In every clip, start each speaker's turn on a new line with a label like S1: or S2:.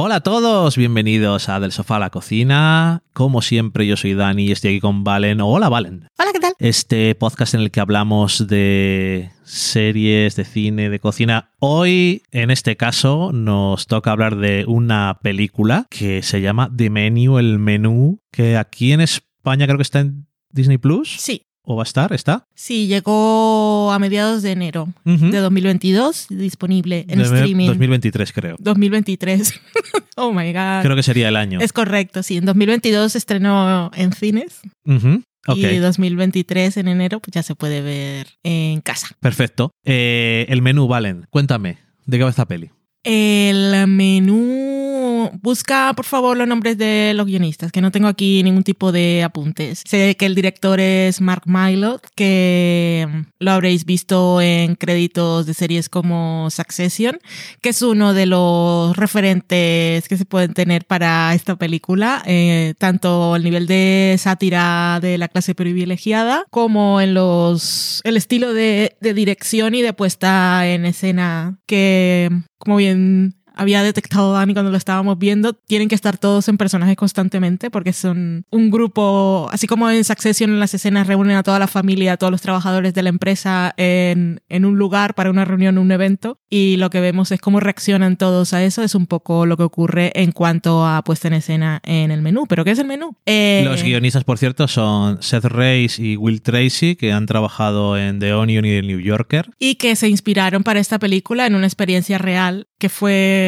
S1: Hola a todos, bienvenidos a Del Sofá a la Cocina. Como siempre, yo soy Dani y estoy aquí con Valen. Hola, Valen.
S2: Hola, ¿qué tal?
S1: Este podcast en el que hablamos de series, de cine, de cocina. Hoy, en este caso, nos toca hablar de una película que se llama The Menu, el menú, que aquí en España creo que está en Disney Plus.
S2: Sí.
S1: ¿O va a estar? ¿Está?
S2: Sí, llegó a mediados de enero
S1: Ujú.
S2: de 2022, disponible en
S1: De-
S2: streaming.
S1: 2023, creo.
S2: 2023. oh my god.
S1: Creo que sería el año.
S2: Es correcto, sí. En 2022 se estrenó en cines
S1: Ujú. Ok.
S2: y 2023 en enero pues ya se puede ver en casa.
S1: Perfecto. Eh, el menú, Valen, cuéntame, ¿de qué va esta peli?
S2: El menú. Busca, por favor, los nombres de los guionistas, que no tengo aquí ningún tipo de apuntes. Sé que el director es Mark Mylod, que lo habréis visto en créditos de series como Succession, que es uno de los referentes que se pueden tener para esta película, eh, tanto el nivel de sátira de la clase privilegiada como en los el estilo de dirección y de puesta en escena que, como bien había detectado Dani cuando lo estábamos viendo, tienen que estar todos en personajes constantemente porque son un grupo, así como en Succession en las escenas reúnen a toda la familia, a todos los trabajadores de la empresa en, en un lugar para una reunión, un evento, y lo que vemos es cómo reaccionan todos a eso, es un poco lo que ocurre en cuanto a puesta en escena en el menú. ¿Pero qué es el menú? Eh,
S1: Los guionistas, por cierto, son Seth Race y Will Tracy, que han trabajado en The Onion y The New Yorker.
S2: y que se inspiraron para esta película en una experiencia real que fue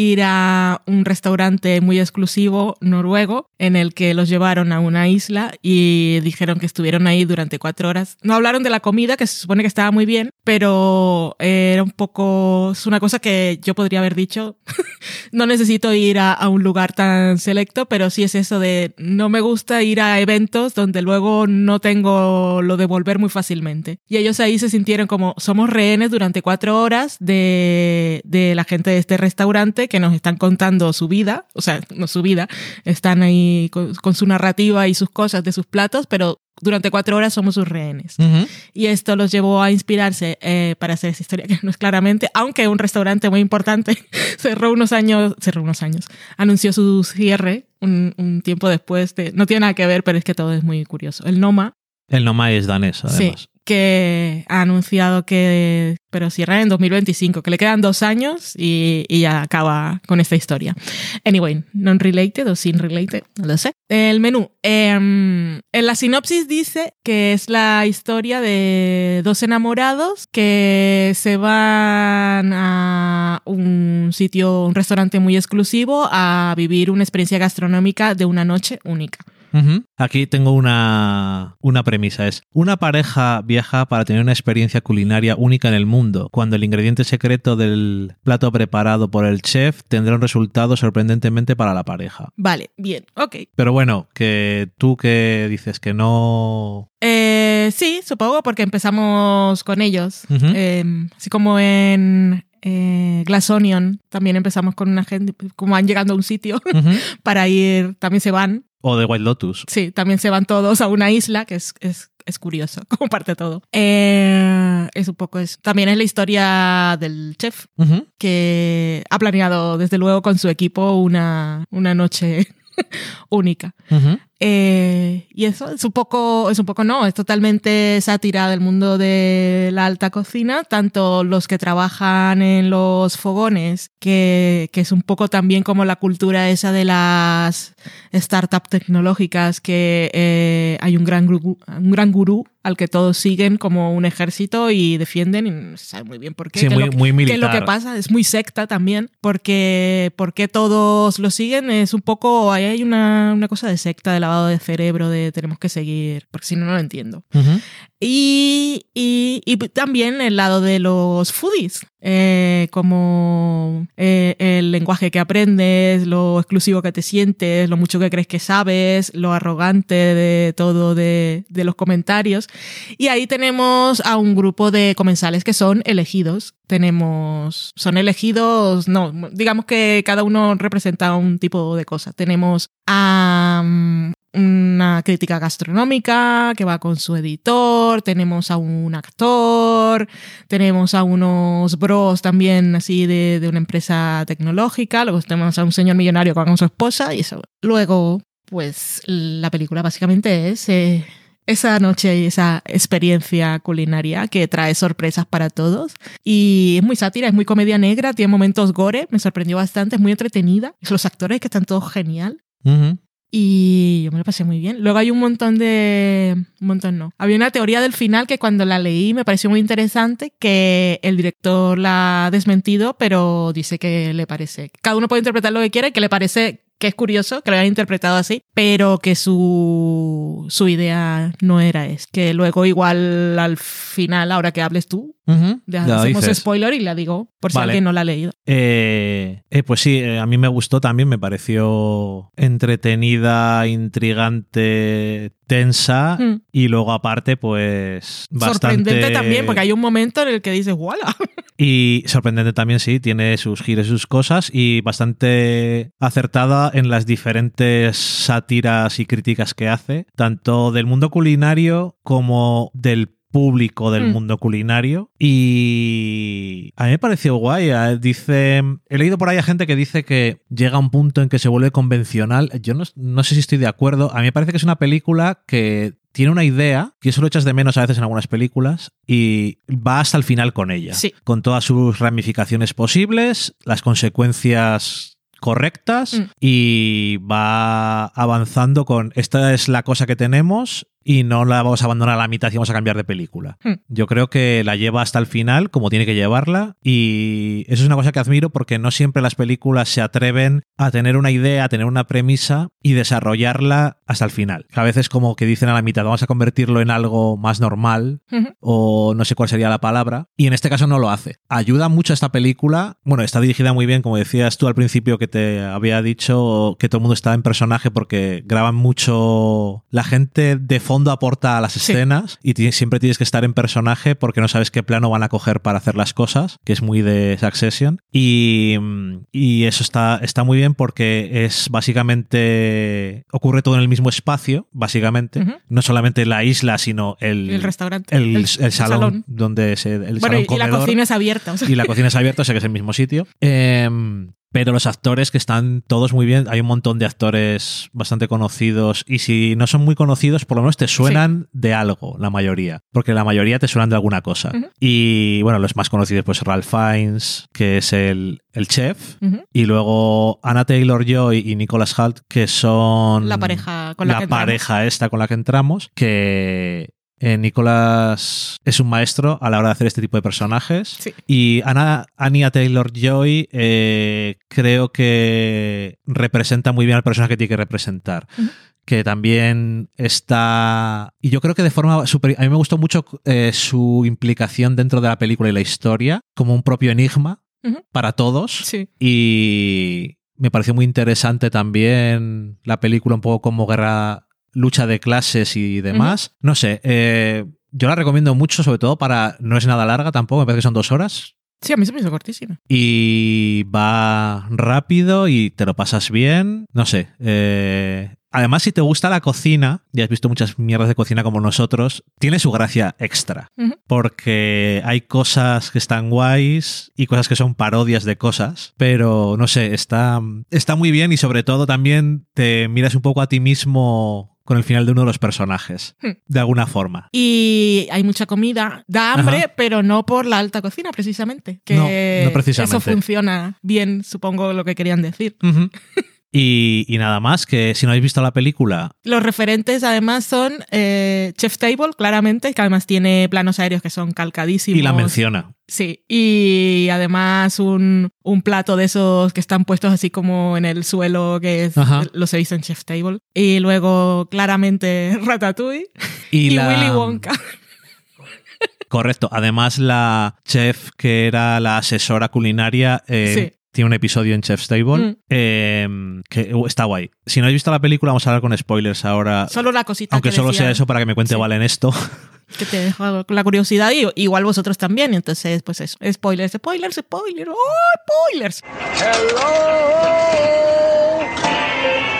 S2: ir a un restaurante muy exclusivo noruego en el que los llevaron a una isla y dijeron que estuvieron ahí durante cuatro horas. No hablaron de la comida, que se supone que estaba muy bien, pero era un poco... Es una cosa que yo podría haber dicho. no necesito ir a, a un lugar tan selecto, pero sí es eso de no me gusta ir a eventos donde luego no tengo lo de volver muy fácilmente. Y ellos ahí se sintieron como somos rehenes durante cuatro horas de, de la gente de este restaurante que nos están contando su vida, o sea, no su vida, están ahí con, con su narrativa y sus cosas de sus platos, pero durante cuatro horas somos sus rehenes. Y esto los llevó a inspirarse eh, para hacer esa historia, que no es claramente, aunque un restaurante muy importante cerró unos años, cerró unos años, anunció su cierre un, un tiempo después de, no tiene nada que ver, pero es que todo es muy curioso. El Noma,
S1: El Noma es danés, además.
S2: sí, que ha anunciado que, pero cierra en 2025, que le quedan dos años y, y ya acaba con esta historia. Anyway, non-related o sin-related, no lo sé. El menú. em, en la sinopsis dice que es la historia de dos enamorados que se van a un sitio, un restaurante muy exclusivo a vivir una experiencia gastronómica de una noche única.
S1: Aquí tengo una, una premisa. Es, una pareja viaja para tener una experiencia culinaria única en el mundo, cuando el ingrediente secreto del plato preparado por el chef tendrá un resultado sorprendentemente para la pareja.
S2: Vale, bien, ok.
S1: Pero bueno, que tú que dices que no...
S2: Eh, sí, supongo, porque empezamos con ellos. Eh, así como en eh, Glass Onion, también empezamos con una gente, como van llegando a un sitio para ir, también se van,
S1: O de White Lotus.
S2: sí, también se van todos a una isla, que es, es, es curioso, como parte todo. Eh, es un poco eso. También es la historia del chef, que ha planeado desde luego con su equipo una, una noche única. Eh, y eso es un poco, es un poco no, es totalmente sátira del mundo de la alta cocina, tanto los que trabajan en los fogones, que, que es un poco también como la cultura esa de las startups tecnológicas, que eh, hay un gran, un gran gurú al que todos siguen como un ejército y defienden y no se sabe muy bien por qué.
S1: Sí,
S2: qué es
S1: muy-
S2: lo que-
S1: muy
S2: qué es lo que
S1: militar.
S2: pasa, es muy secta también, porque, porque todos lo siguen, es un poco, ahí hay una, una cosa de secta, de lavado de cerebro, de tenemos que seguir, porque si no, no lo entiendo. Y, y, también el lado de los foodies, eh, como eh, el lenguaje que aprendes, lo exclusivo que te sientes, lo mucho que crees que sabes, lo arrogante de todo de, de los comentarios. Y ahí tenemos a un grupo de comensales que son elegidos. Tenemos, son elegidos, no, digamos que cada uno representa un tipo de cosa. Tenemos a mm, una crítica gastronómica que va con su editor, tenemos a un actor, tenemos a unos bros también así de, de una empresa tecnológica, luego tenemos a un señor millonario con su esposa y eso. Luego, pues la película básicamente es... eh, esa noche y esa experiencia culinaria que trae sorpresas para todos. Y es muy sátira, es muy comedia negra, tiene momentos gore, me sorprendió bastante, es muy entretenida. Los actores que están todos genial.
S1: Ujú.
S2: Y yo me lo pasé muy bien. Luego hay un montón de... Un montón no. Había una teoría del final que cuando la leí me pareció muy interesante, que el director la ha desmentido, pero dice que le parece... Cada uno puede interpretar lo que quiera y que le parece que es curioso que lo hayan interpretado así, pero que su, su idea no era es. Que luego igual al final, ahora que hables tú,
S1: Ujú.
S2: ya
S1: Ya lo
S2: hacemos
S1: dices.
S2: spoiler y la digo por si
S1: Vale.
S2: alguien no la ha leído.
S1: Eh, eh, pues sí, eh, a mí me gustó también, me pareció entretenida, intrigante, tensa
S2: Hmm.
S1: y luego aparte pues bastante...
S2: Sorprendente también, porque hay un momento en el que dices, ¡wala!
S1: Y sorprendente también, sí, tiene sus giros y sus cosas y bastante acertada en las diferentes sátiras y críticas que hace, tanto del mundo culinario como del público del
S2: Mm.
S1: mundo culinario y a mí me pareció guay eh, dice he leído por ahí a gente que dice que llega a un punto en que se vuelve convencional yo no, no sé si estoy de acuerdo a mí me parece que es una película que tiene una idea que eso lo echas de menos a veces en algunas películas y va hasta el final con ella
S2: Sí.
S1: con todas sus ramificaciones posibles las consecuencias correctas
S2: Mm.
S1: y va avanzando con esta es la cosa que tenemos y no la vamos a abandonar a la mitad y vamos a cambiar de película.
S2: Mm.
S1: Yo creo que la lleva hasta el final como tiene que llevarla y eso es una cosa que admiro porque no siempre las películas se atreven a tener una idea, a tener una premisa y desarrollarla hasta el final. A veces como que dicen a la mitad vamos a convertirlo en algo más normal
S2: Ujú.
S1: o no sé cuál sería la palabra, y en este caso no lo hace. Ayuda mucho esta película, bueno, está dirigida muy bien, como decías tú al principio que te había dicho que todo el mundo está en personaje porque graban mucho, la gente de fondo aporta a las
S2: Sí.
S1: escenas y siempre tienes que estar en personaje porque no sabes qué plano van a coger para hacer las cosas, que es muy de Succession, y, y eso está, está muy bien porque es básicamente, ocurre todo en el mismo espacio, básicamente, no solamente la isla, sino el,
S2: El restaurante.
S1: el, el salón, donde se el
S2: Bueno,
S1: salón
S2: y, y la cocina es abierta. o sea.
S1: y la cocina es abierta, o sea que es el mismo sitio. Em, pero los actores que están todos muy bien, hay un montón de actores bastante conocidos y si no son muy conocidos, por lo menos te suenan de algo, la mayoría, porque la mayoría te suenan de alguna cosa. Y bueno, los más conocidos pues Ralph Fiennes, que es el, el chef, y luego Anna Taylor-Joy y Nicholas Hoult, que son
S2: La pareja con la que entramos.
S1: pareja esta con la que entramos, que eh, Nicholas es un maestro a la hora de hacer este tipo de personajes.
S2: Sí.
S1: Y Anna, Anya Taylor-Joy eh, creo que representa muy bien al personaje que tiene que representar. Que también está. Y yo creo que de forma super. A mí me gustó mucho eh, su implicación dentro de la película y la historia, como un propio enigma para todos.
S2: Sí.
S1: Y me pareció muy interesante también la película, un poco como guerra, lucha de clases y demás. No sé, eh, yo la recomiendo mucho, sobre todo para. No es nada larga tampoco, me parece que son dos horas.
S2: Sí, a mí se me hizo cortísima.
S1: Y va rápido y te lo pasas bien. No sé. eh, Además, si te gusta la cocina, y has visto muchas mierdas de cocina como nosotros, tiene su gracia extra. Porque hay cosas que están guays y cosas que son parodias de cosas. Pero no sé, está, está muy bien y sobre todo también te miras un poco a ti mismo con el final de uno de los personajes.
S2: Hmm.
S1: De alguna forma.
S2: Y hay mucha comida. Da hambre,
S1: Ajá.
S2: pero no por la alta cocina, precisamente. Que
S1: No, no precisamente.
S2: Eso funciona bien, supongo lo que querían decir.
S1: Y, y nada más, que si no habéis visto la película,
S2: Los referentes además son eh, Chef Table, claramente, que además tiene planos aéreos que son calcadísimos.
S1: y la menciona.
S2: Sí, y además un, un plato de esos que están puestos así como en el suelo, que es, he visto en Chef Table. Y luego claramente Ratatouille
S1: Y,
S2: y,
S1: la,
S2: Willy Wonka.
S1: Correcto. Además, la chef que era la asesora culinaria eh,
S2: Sí
S1: tiene un episodio en Chef's Table
S2: mm.
S1: em, que uh, está guay. Si no has visto la película, vamos a hablar con spoilers ahora.
S2: Solo la cosita.
S1: Aunque solo sea eso para que me cuente
S2: sí.
S1: Valen esto.
S2: Que te dejo la curiosidad y igual vosotros también. Entonces, pues eso. Spoilers, spoilers, spoilers. ¡Oh, spoilers!
S3: Hello. Hello.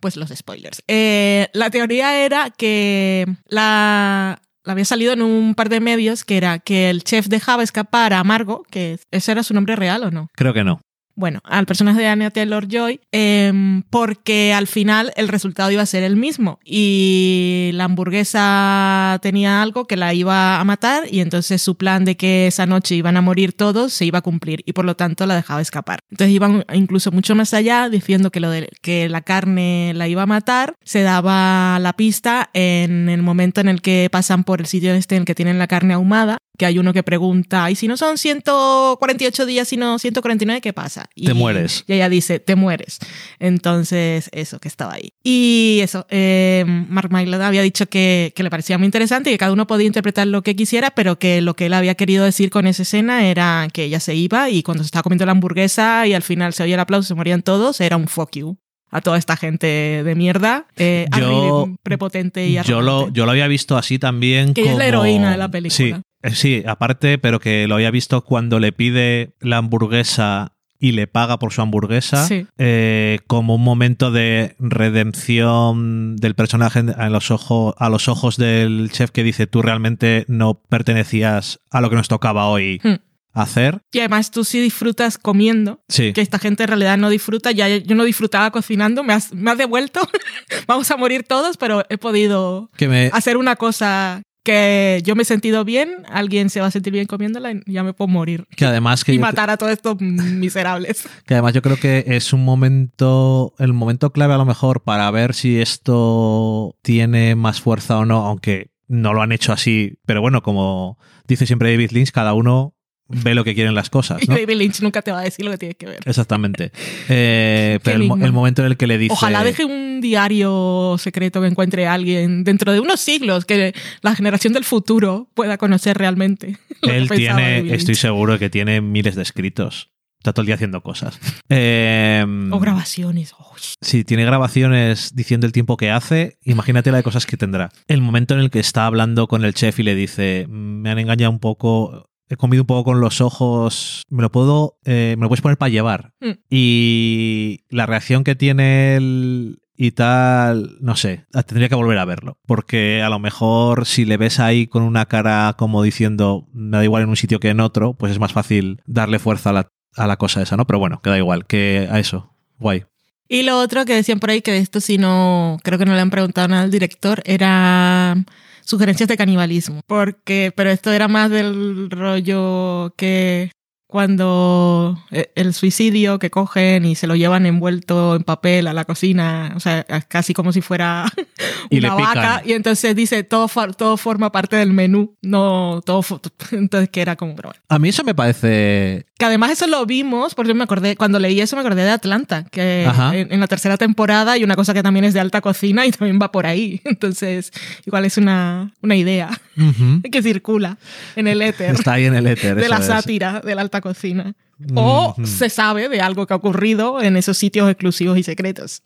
S2: Pues los spoilers. Eh, la teoría era que la había salido en un par de medios que era que el chef dejaba escapar a Margo, que ese era su nombre real o no.
S1: Creo que no
S2: bueno, al personaje de Anya Taylor Joy, em, porque al final el resultado iba a ser el mismo y la hamburguesa tenía algo que la iba a matar y entonces su plan de que esa noche iban a morir todos se iba a cumplir y por lo tanto la dejaba escapar. Entonces iban incluso mucho más allá diciendo que lo de que la carne la iba a matar, se daba la pista en el momento en el que pasan por el sitio este en el que tienen la carne ahumada que hay uno que pregunta, ¿y si no son 148 días, sino 149, qué pasa? Y,
S1: te mueres.
S2: Y ella dice, te mueres. Entonces, eso, que estaba ahí. Y eso, eh, Mark Mylod había dicho que, que, le parecía muy interesante y que cada uno podía interpretar lo que quisiera, pero que lo que él había querido decir con esa escena era que ella se iba y cuando se estaba comiendo la hamburguesa y al final se oía el aplauso, se morían todos, era un fuck you a toda esta gente de mierda, eh,
S1: yo,
S2: prepotente y
S1: yo lo, yo lo había visto así también.
S2: Que es la heroína de la película.
S1: Sí, sí, aparte, pero que lo había visto cuando le pide la hamburguesa y le paga por su hamburguesa eh, como un momento de redención del personaje a los, ojos, a los ojos del chef que dice tú realmente no pertenecías a lo que nos tocaba hoy. Hmm. hacer.
S2: Y además tú sí disfrutas comiendo,
S1: sí.
S2: que esta gente en realidad no disfruta. Ya yo no disfrutaba cocinando, me has, me has devuelto. Vamos a morir todos, pero he podido hacer una cosa que yo me he sentido bien, alguien se va a sentir bien comiéndola y ya me puedo morir.
S1: Que además que
S2: y matar a todos estos miserables.
S1: Que además yo creo que es un momento, el momento clave a lo mejor para ver si esto tiene más fuerza o no, aunque no lo han hecho así, pero bueno, como dice siempre David Lynch, cada uno ve lo que quieren las cosas.
S2: Y David Lynch nunca te va a decir lo que tienes que ver.
S1: Exactamente. Eh, pero el, momento en el que le dice.
S2: Ojalá deje un diario secreto que encuentre alguien dentro de unos siglos que la generación del futuro pueda conocer realmente.
S1: Él tiene, estoy seguro que tiene miles de escritos. Está todo el día haciendo cosas. Em,
S2: o grabaciones.
S1: Si tiene grabaciones diciendo el tiempo que hace, imagínate la de cosas que tendrá. El momento en el que está hablando con el chef y le dice, me han engañado un poco, he comido un poco con los ojos, me lo puedo, eh, me lo puedes poner para llevar. Mm. Y la reacción que tiene él y tal, no sé, tendría que volver a verlo, porque a lo mejor si le ves ahí con una cara como diciendo, me da igual en un sitio que en otro, pues es más fácil darle fuerza a la, a la cosa esa, ¿no? Pero bueno, queda igual, que a eso, guay.
S2: Y lo otro que decían por ahí, que esto si no, creo que no le han preguntado nada al director, era sugerencias de canibalismo. Porque, pero esto era más del rollo que cuando eh, el suicidio que cogen y se lo llevan envuelto en papel a la cocina, o sea, casi como si fuera una vaca, y entonces dice todo, todo forma parte del menú, no todo, entonces que era como,
S1: A mí eso me parece...
S2: Que además eso lo vimos, porque me acordé, cuando leí eso me acordé de Atlanta, que en, la tercera temporada hay una cosa que también es de alta cocina y también va por ahí, entonces igual es una, una idea que circula en el éter.
S1: Está ahí en el éter.
S2: De la sátira de la alta cocina. O se sabe de algo que ha ocurrido en esos sitios exclusivos y secretos.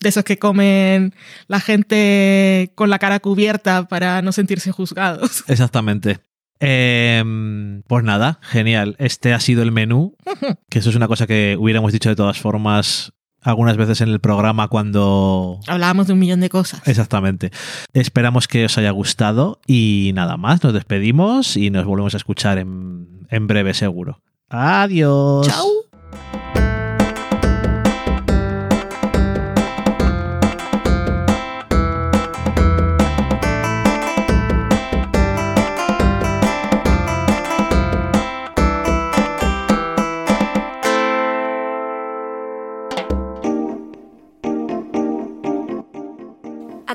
S2: De esos que comen la gente con la cara cubierta para no sentirse juzgados.
S1: Exactamente. Em, pues nada, genial. Este ha sido el menú, que eso es una cosa que hubiéramos dicho de todas formas algunas veces en el programa cuando...
S2: Hablábamos de un millón de cosas.
S1: Exactamente. Esperamos que os haya gustado y nada más, nos despedimos y nos volvemos a escuchar en, en breve seguro. Adiós.
S2: Chao.